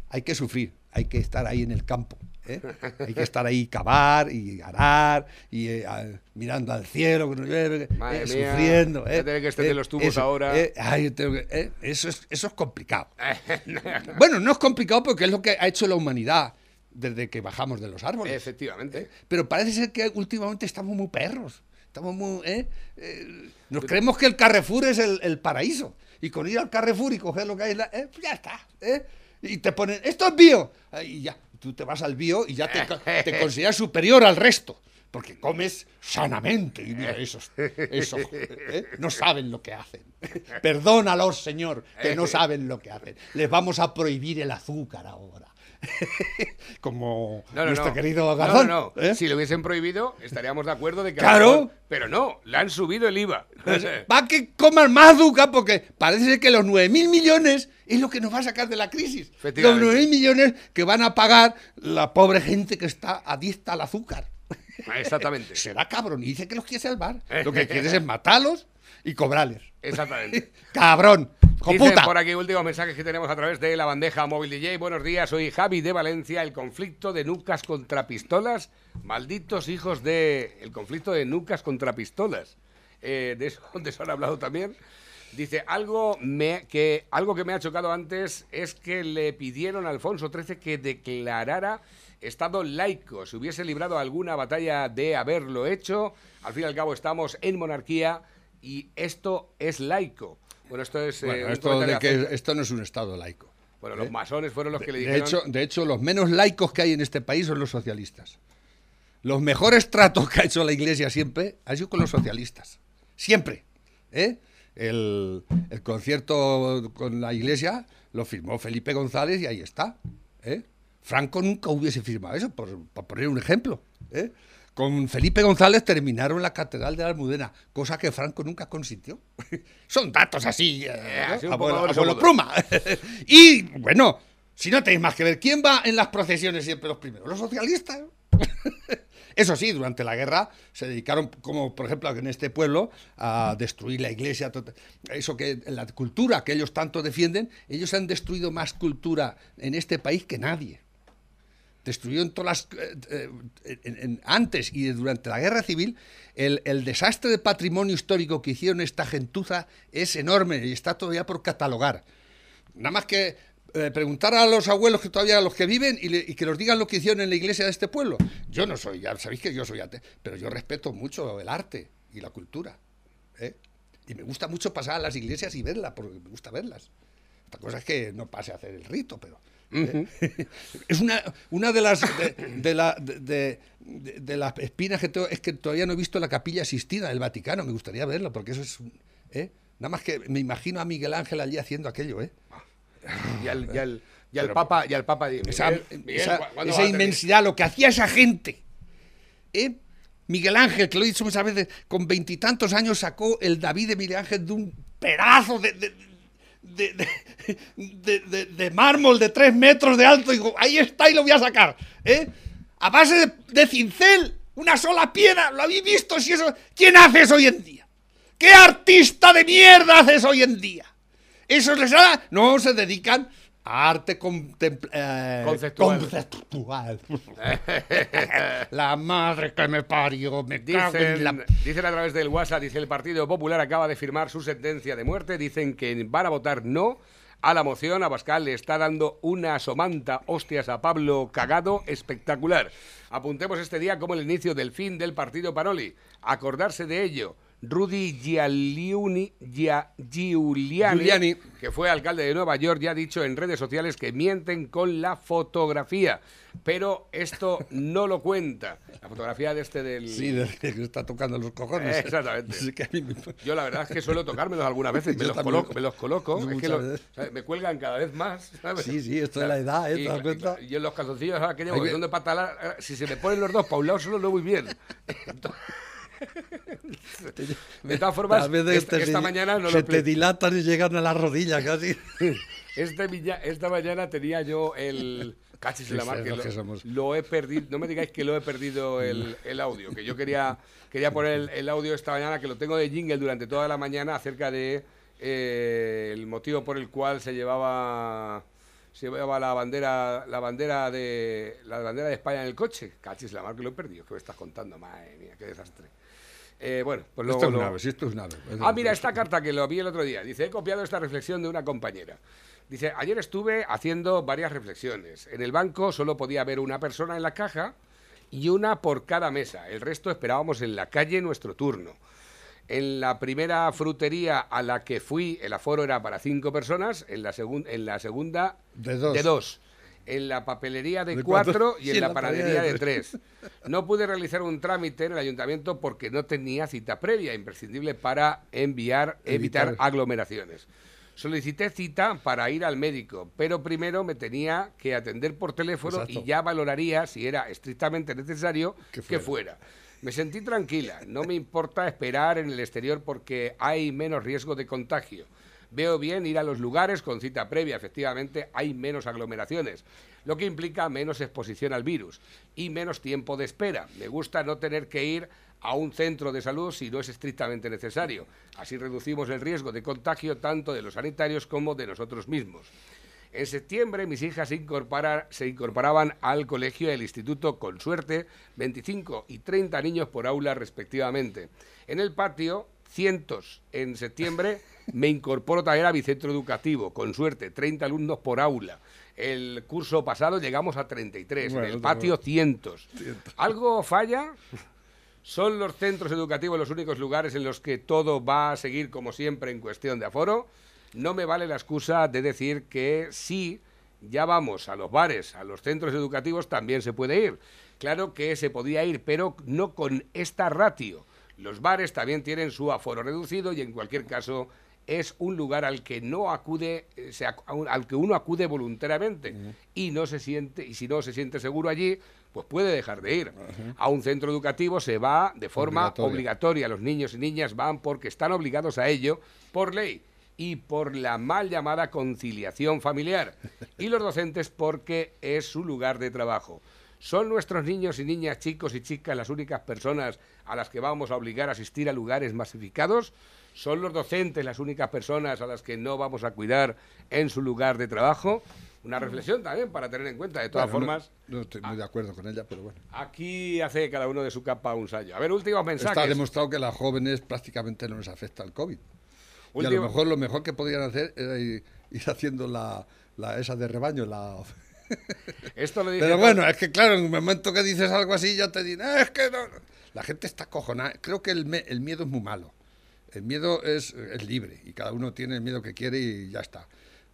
hay que sufrir, hay que estar ahí en el campo. ¿Eh? Hay que estar ahí, cavar y arar y eh, mirando al cielo, llueve, Madre eh, mía, sufriendo. ¿eh? tener que Eh, los tubos eso, ahora. eh, ay, tengo que- eh, eso, es, eso es complicado. bueno, no es complicado porque es lo que ha hecho la humanidad desde que bajamos de los árboles. Efectivamente. Pero parece ser que últimamente estamos muy perros. Estamos muy. ¿eh? Eh, nos creemos que el Carrefour es el, el paraíso. Y con ir al Carrefour y coger lo que hay, eh, pues ya está. ¿eh? Y te ponen, esto es bio. Ah, Y ya, tú te vas al bio y ya te, co- te consideras superior al resto. Porque comes sanamente. Y mira, esos, esos ¿eh? no saben lo que hacen. Perdónalos, Señor, que no saben lo que hacen. Les vamos a prohibir el azúcar ahora. Como No, no, nuestro no. querido Garzón. no, no. ¿eh? Si lo hubiesen prohibido, estaríamos de acuerdo de que... Claro. Pero no, le han subido el IVA. Va que coman más azúcar porque parece ser que los 9.000 millones es lo que nos va a sacar de la crisis. Los Efectivamente. 9.000 millones que van a pagar la pobre gente que está adicta al azúcar. Exactamente. Será cabrón y dice que los quiere salvar. Lo que quieres es matarlos y cobrarles. Exactamente. Cabrón, Dicen por aquí últimos mensajes que tenemos a través de la bandeja móvil DJ. Buenos días, soy Javi de Valencia. El conflicto de nucas contra pistolas. Malditos hijos de... El conflicto de nucas contra pistolas. Eh, de, eso, de eso han hablado también. Dice, algo, me, que, algo que me ha chocado antes es que le pidieron a Alfonso XIII que declarara Estado laico. Si hubiese librado alguna batalla de haberlo hecho, al fin y al cabo estamos en monarquía y esto es laico. Bueno, esto es... eh, Bueno, un esto, de que esto no es un Estado laico. Bueno, los masones fueron los que le De dijeron... hecho, de hecho, los menos laicos que hay en este país son los socialistas. Los mejores tratos que ha hecho la Iglesia siempre ha sido con los socialistas. Siempre. ¿eh? El, el concierto con la Iglesia lo firmó Felipe González y ahí está. ¿eh? Franco nunca hubiese firmado eso, por, por poner un ejemplo. ¿eh? Con Felipe González terminaron la Catedral de la Almudena, cosa que Franco nunca consintió. Son datos así, eh, un abuelo, pluma. y bueno, si no tenéis más que ver, ¿quién va en las procesiones siempre los primeros? Los socialistas. Eso sí, durante la guerra se dedicaron, como por ejemplo en este pueblo, a destruir la iglesia. Eso que la cultura que ellos tanto defienden, ellos han destruido más cultura en este país que nadie. Destruyeron todas las. eh, eh, en- en- antes y durante la guerra civil, el, el desastre de patrimonio histórico que hicieron esta gentuza es enorme y está todavía por catalogar. Nada más que eh, preguntar a los abuelos que todavía a los que viven y, le- y que nos digan lo que hicieron en la iglesia de este pueblo. Yo no soy, ya sabéis que yo soy pero yo respeto mucho el arte y la cultura. ¿eh? Y me gusta mucho pasar a las iglesias y verlas, porque me gusta verlas. Esta cosa es que no pase a hacer el rito, pero es una, una de las de, de la, de, de- de las espinas que tengo, es que todavía no he visto la capilla asistida del Vaticano. Me gustaría verlo, porque eso es. un- ¿eh? Nada más que me imagino a Miguel Ángel allí haciendo aquello, ¿eh? Y al, y al- y al Papa, y al Papa Esa, Miguel, esa- inmensidad, lo que hacía esa gente. ¿eh? Miguel Ángel, que lo he dicho muchas veces, con veintitantos años sacó el David de Miguel Ángel de un pedazo de, de, de- de- de- de- mármol de tres metros de alto. Digo, ahí está y lo voy a sacar. ¿eh? A base de, cincel, una sola piedra. ¿Lo habéis visto? Si eso, ¿Quién hace eso hoy en día? ¿Qué artista de mierda hace eso hoy en día? ¿Eso les da? No, se dedican arte eh, Conceptual. conceptual. la madre que me parió, me cago en Dicen, la... dicen a través del WhatsApp, dice el Partido Popular acaba de firmar su sentencia de muerte. Dicen que van a votar no a la moción. Abascal le está dando una somanta hostias a Pablo Cagado espectacular. Apuntemos este día como el inicio del fin del Partido Paroli. Acordarse de ello. Rudy Giuliani, Giuliani, que fue alcalde de Nueva York, ya ha dicho en redes sociales que mienten con la fotografía. Pero esto no lo cuenta. La fotografía de este del... Sí, de- que está tocando los cojones. Exactamente. Sí, que a mí me- Yo la verdad es que suelo tocármelos algunas veces, me los coloco, me los coloco, es que Muchas lo- veces. ¿sabes? me cuelgan cada vez más. ¿sabes? Sí, sí, esto es la edad, ¿eh? Y, ¿Te das cuenta? y en los calzoncillos ahora que llevo, que son de pata larga, si se me ponen los dos para un lado solo no voy bien. De todas formas, esta, te- esta mañana no se lo te dilatan y llegan a la rodilla casi. Este esta mañana tenía yo el. Cachis en la mar, que lo, que somos. lo he perdido. No me digáis que lo he perdido el, el audio, que yo quería, quería poner el, el audio esta mañana, que lo tengo de jingle durante toda la mañana acerca de eh, el motivo por el cual se llevaba se llevaba la bandera la bandera de la bandera de España en el coche. Cachis la mar, que lo he perdido. ¿Qué me estás contando? Madre mía, qué desastre. Eh, bueno, pues luego esto es lo- una ave, sí, esto es una ave. Ah, mira, esta carta que lo vi el otro día. Dice, he copiado esta reflexión de una compañera. Dice, ayer estuve haciendo varias reflexiones. En el banco solo podía haber una persona en la caja y una por cada mesa. El resto esperábamos en la calle nuestro turno. En la primera frutería a la que fui, el aforo era para cinco personas. En la, segun- en la segunda, De dos. De dos. En la papelería de, De cuatro, cuatro. y en Sí, la, panadería de de tres. No pude realizar un trámite en el ayuntamiento porque no tenía cita previa, imprescindible para enviar, evitar, Evitar. aglomeraciones. Solicité cita para ir al médico, pero primero me tenía que atender por teléfono Exacto. y ya valoraría si era estrictamente necesario Que fuera. Me sentí tranquila, no me importa esperar en el exterior porque hay menos riesgo de contagio. Veo bien ir a los lugares con cita previa, efectivamente hay menos aglomeraciones, lo que implica menos exposición al virus y menos tiempo de espera. Me gusta no tener que ir a un centro de salud si no es estrictamente necesario. Así reducimos el riesgo de contagio tanto de los sanitarios como de nosotros mismos. En septiembre mis hijas se, incorpora- se incorporaban al colegio y al instituto con suerte, 25 y 30 niños por aula respectivamente. En el patio, cientos. En septiembre me incorporo también a mi centro educativo, con suerte, 30 alumnos por aula. El curso pasado llegamos a 33, Bueno, en el patio cientos. ¿Algo falla? ¿Son los centros educativos los únicos lugares en los que todo va a seguir como siempre en cuestión de aforo? No me vale la excusa de decir que sí, ya vamos a los bares, a los centros educativos también se puede ir. Claro que se podía ir, pero no con esta ratio. Los bares también tienen su aforo reducido y en cualquier caso es un lugar al que no acude, eh, se al que uno acude voluntariamente y no se siente y si no se siente seguro allí, pues puede dejar de ir. A un centro educativo se va de forma Obligatoria. obligatoria. Los niños y niñas van porque están obligados a ello por ley y por la mal llamada conciliación familiar. Y los docentes porque es su lugar de trabajo. ¿Son nuestros niños y niñas, chicos y chicas las únicas personas a las que vamos a obligar a asistir a lugares masificados? ¿Son los docentes las únicas personas a las que no vamos a cuidar en su lugar de trabajo? Una reflexión también para tener en cuenta. De todas Bueno, no- formas, No, estoy muy de acuerdo con ella, pero bueno. aquí hace cada uno de su capa un sallo. A ver, últimos mensajes. Está demostrado que a las jóvenes prácticamente no les afecta el COVID. Y a Último- lo mejor lo mejor que podrían hacer era ir, ir haciendo la, la esa de rebaño, la... Esto lo dice Pero todo- bueno, es que claro, en el momento que dices algo así ya te dicen, "Ah, es que no. La gente está cojonada. Creo que el, me- el miedo es muy malo. El miedo es, es libre y cada uno tiene el miedo que quiere y ya está.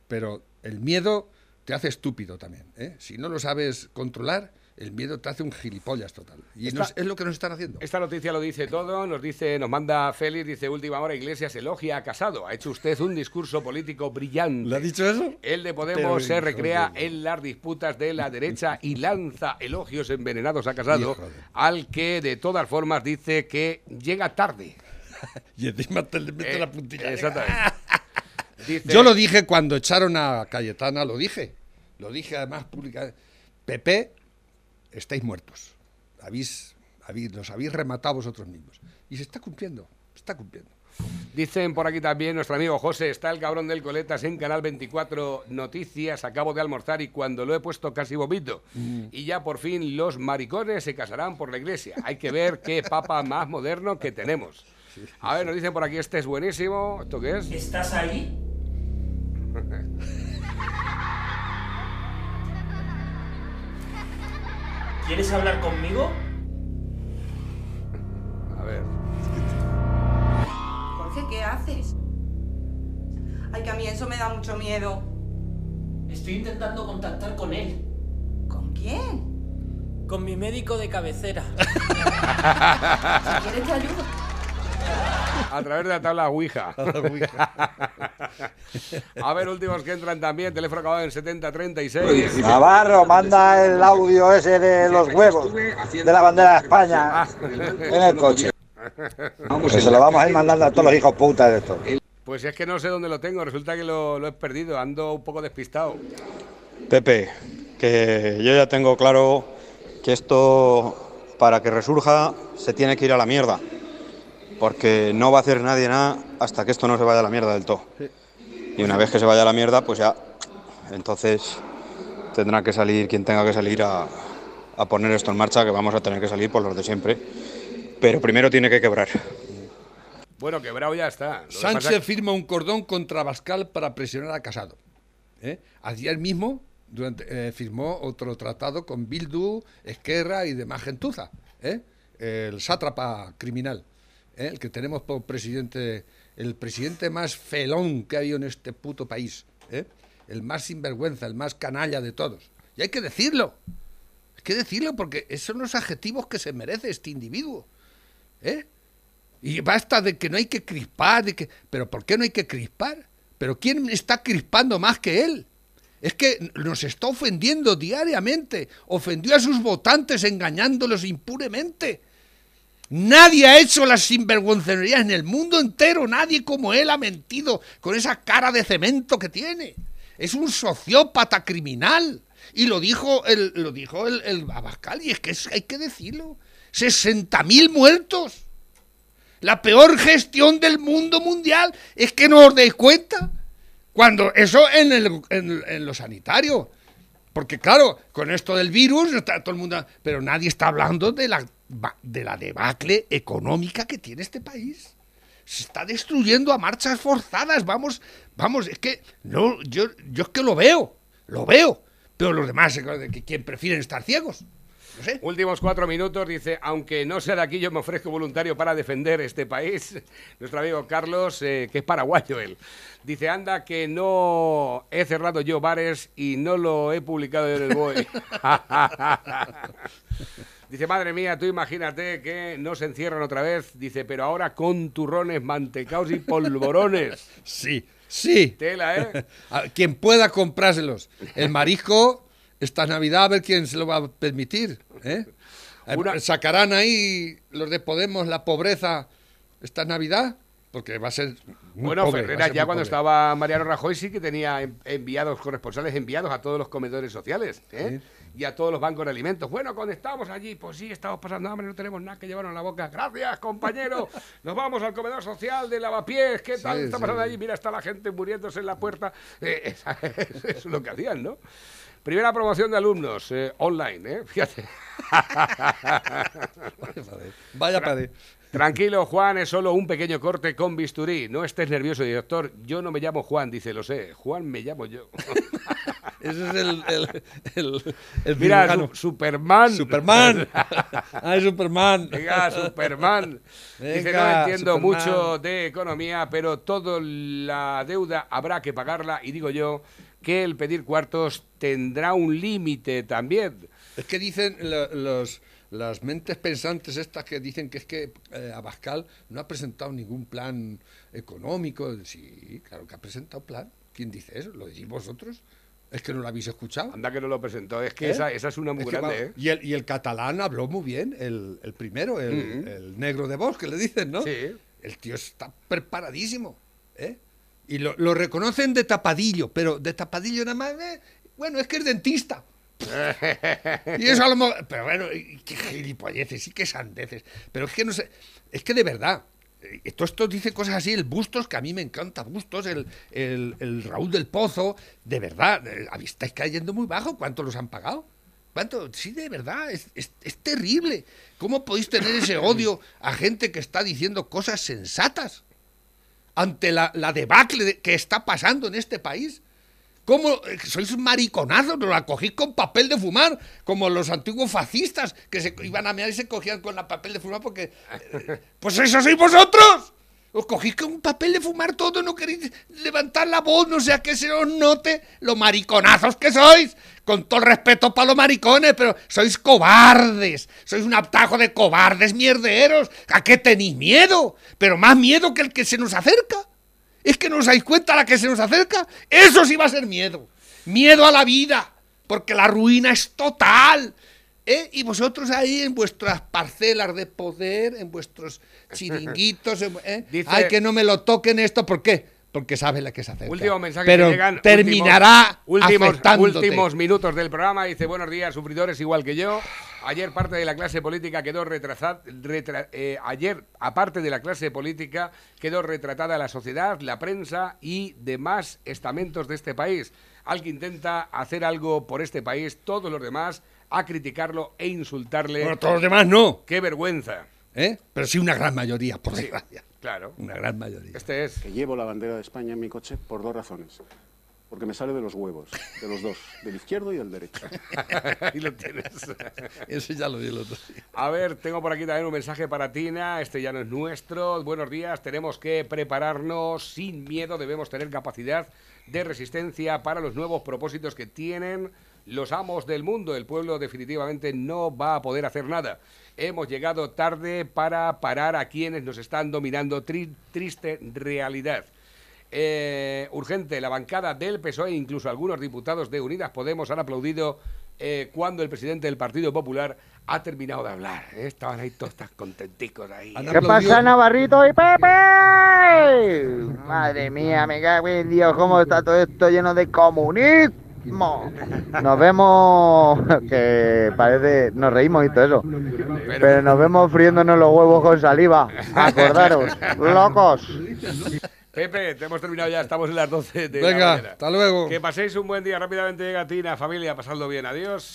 Pero el miedo te hace estúpido también. ¿eh? Si no lo sabes controlar, el miedo te hace un gilipollas total. Y Esta- nos- es lo que nos están haciendo. Esta noticia lo dice todo, nos dice, nos manda Félix, dice última hora, Iglesias elogia a Casado. Ha hecho usted un discurso político brillante. ¿Le ha dicho eso? El de Pero, Podemos se recrea en las disputas de la derecha y lanza elogios envenenados a Casado, al que de todas formas dice que llega tarde. Y encima te le mete Eh, la puntilla. Exactamente. Dice, Yo lo dije cuando echaron a Cayetana, lo dije. Lo dije además públicamente. Pepe, estáis muertos. Habéis, habéis, los habéis rematado vosotros mismos. Y se está cumpliendo, se está cumpliendo. Dicen por aquí también nuestro amigo José, está el cabrón del Coletas en Canal 24 Noticias, acabo de almorzar y cuando lo he puesto casi vomito. Y ya por fin los maricones se casarán por la iglesia. Hay que ver qué papa más moderno que tenemos. A ver, nos dicen por aquí, este es buenísimo. ¿Esto qué es? ¿Estás ahí? ¿Quieres hablar conmigo? A ver. Jorge, ¿qué haces? Ay, que a mí eso me da mucho miedo. Estoy intentando contactar con él. ¿Con quién? Con mi médico de cabecera. Si quieres te ayudo. A través de la tabla Ouija. A ver, últimos que entran también. Teléfono acabado en 7036. Navarro, manda el audio ese de los huevos de la bandera de España en el coche. Que se lo vamos a ir mandando a todos los hijos putas de esto. Pues es que no sé dónde lo tengo. Resulta que lo, lo he perdido. Ando un poco despistado. Pepe, que yo ya tengo claro que esto, para que resurja, se tiene que ir a la mierda. Porque no va a hacer nadie nada hasta que esto no se vaya a la mierda del todo. Y una vez que se vaya a la mierda, pues ya, entonces tendrá que salir quien tenga que salir a, a poner esto en marcha, que vamos a tener que salir por los de siempre. Pero primero tiene que quebrar. Bueno, quebrado ya está. Lo que pasa Sánchez que- firma un cordón contra Bascal para presionar a Casado. ¿eh? Ayer mismo durante, eh, firmó otro tratado con Bildu, Esquerra y demás gentuza. ¿eh? El sátrapa criminal, ¿eh? el que tenemos por presidente, el presidente más felón que ha habido en este puto país. ¿eh? El más sinvergüenza, el más canalla de todos. Y hay que decirlo. Hay que decirlo porque esos son los adjetivos que se merece este individuo. ¿eh? Y basta de que no hay que crispar, de que, pero ¿por qué no hay que crispar? Pero ¿quién está crispando más que él? Es que nos está ofendiendo diariamente, ofendió a sus votantes engañándolos impunemente. Nadie ha hecho las sinvergüencerías en el mundo entero, nadie como él ha mentido con esa cara de cemento que tiene. Es un sociópata criminal. Y lo dijo el, lo dijo el, el Abascal, y es que hay que decirlo. 60.000 muertos. La peor gestión del mundo mundial es que no os deis cuenta. Cuando eso en, el, en, en lo sanitario. Porque claro, con esto del virus está todo el mundo, pero nadie está hablando de la de la debacle económica que tiene este país. Se está destruyendo a marchas forzadas. Vamos, vamos, es que no, yo, yo es que lo veo, lo veo. Pero los demás, eh, quien prefieren estar ciegos. No sé. Últimos cuatro minutos, dice, aunque no sea de aquí, yo me ofrezco voluntario para defender este país. Nuestro amigo Carlos, eh, que es paraguayo él, dice, anda que no he cerrado yo bares y no lo he publicado en el BOE. dice, madre mía, tú imagínate que no se encierran otra vez. Dice, pero ahora con turrones, mantecaos y polvorones. Sí, sí. Tela, ¿eh? A quien pueda comprárselos. El marisco, esta Navidad, a ver quién se lo va a permitir. ¿eh? Una- ¿Sacarán ahí los de Podemos la pobreza esta Navidad? Porque va a ser. Muy Bueno, pobre, Ferreras ya cuando pobre. estaba Mariano Rajoy sí que tenía en- enviados, corresponsales enviados a todos los comedores sociales ¿eh? Y a todos los bancos de alimentos. Bueno, cuando estábamos allí, pues sí, estamos pasando hambre, no tenemos nada que llevarnos a la boca. Gracias, compañero. Nos vamos al comedor social de Lavapiés. ¿Qué tal Sí, está pasando sí. allí? Mira, está la gente muriéndose en la puerta. Eh, esa- eso es lo que hacían, ¿no? Primera promoción de alumnos eh, online, ¿eh? Fíjate. Vaya padre. Tranquilo, Juan, es solo un pequeño corte con bisturí. No estés nervioso, director. Yo no me llamo Juan, dice, lo sé. Juan me llamo yo. Ese es el, el, el, el Mira, su- Superman. Superman. Ay, Superman. Venga, Superman. Dice, no entiendo Superman. mucho de economía, pero toda la deuda habrá que pagarla y digo yo que el pedir cuartos tendrá un límite también. Es que dicen lo- los, las mentes pensantes estas que dicen que es que eh, Abascal no ha presentado ningún plan económico. Sí, claro que ha presentado plan. ¿Quién dice eso? ¿Lo decís vosotros? ¿Es que no lo habéis escuchado? Anda que no lo presentó, es que ¿Eh? esa, esa es una muy Es grande, ¿eh? y, el, y el catalán habló muy bien, el, el primero, el, el negro de voz, que le dicen, ¿no? Sí. El tío está preparadísimo, ¿eh? Y lo, lo reconocen de tapadillo, pero de tapadillo nada más, eh, bueno, es que es dentista. Y eso a lo mejor, pero bueno, qué gilipolleces y qué sandeces. Pero es que no sé, es que de verdad, eh, todo esto dice cosas así, el Bustos, que a mí me encanta, Bustos, el, el, el Raúl del Pozo, de verdad, eh, estáis cayendo muy bajo, ¿cuánto los han pagado? ¿Cuánto? Sí, de verdad, es, es, es terrible. ¿Cómo podéis tener ese odio a gente que está diciendo cosas sensatas ante la, la debacle de- que está pasando en este país? ¿Cómo eh, sois mariconazos? La cogís con papel de fumar, como los antiguos fascistas que se iban a mear y se cogían con la papel de fumar porque... eh, pues eso sois vosotros. Os cogís con un papel de fumar todo, no queréis levantar la voz, no sea que se os note lo mariconazos que sois. Con todo el respeto para los maricones, pero sois cobardes. Sois un atajo de cobardes mierderos. ¿A qué tenéis miedo? Pero más miedo que el que se nos acerca. ¿Es que no os dais cuenta a la que se nos acerca? Eso sí va a ser miedo. Miedo a la vida. Porque la ruina es total. ¿eh? Y vosotros ahí en vuestras parcelas de poder, en vuestros chiringuitos, en- ¿eh? Dice- ay, que no me lo toquen esto, ¿por qué? Porque sabe la que se acerca. Último mensaje Pero que llegan. terminará últimos, últimos, afectándote. últimos minutos del programa. Dice, buenos días, sufridores igual que yo. Ayer parte de la clase política quedó retrasada. ayer, aparte de la clase política, quedó retratada la sociedad, la prensa y demás estamentos de este país. Al que intenta hacer algo por este país, todos los demás a criticarlo e insultarle. Bueno, todos los demás no. ¡Qué vergüenza! ¿Eh? Pero sí una gran mayoría, por desgracia. Claro. Una gran mayoría. Este es. Que llevo la bandera de España en mi coche por dos razones. Porque me sale de los huevos, de los dos, del izquierdo y del derecho. Ahí lo tienes. Eso ya lo vi el otro día. A ver, tengo por aquí también un mensaje para Tina. Este ya no es nuestro. Buenos días. Tenemos que prepararnos sin miedo. Debemos tener capacidad de resistencia para los nuevos propósitos que tienen los amos del mundo. El pueblo definitivamente no va a poder hacer nada. Hemos llegado tarde para parar a quienes nos están dominando. Tri- triste realidad. Eh, urgente, la bancada del PSOE e incluso algunos diputados de Unidas Podemos han aplaudido eh, cuando el presidente del Partido Popular ha terminado de hablar. ¿eh? Estaban ahí todos tan contenticos ahí. ¿Qué pasa, Navarrito y Pepe? Madre mía, me cago en Dios, cómo está todo esto lleno de Nos vemos, que parece, nos reímos y todo eso, pero nos vemos friéndonos los huevos con saliva. Acordaros, locos. Pepe, te hemos terminado ya, estamos en las 12 de la Venga, mañana. hasta luego. Que paséis un buen día rápidamente, llega Tina, familia, pasadlo bien, adiós.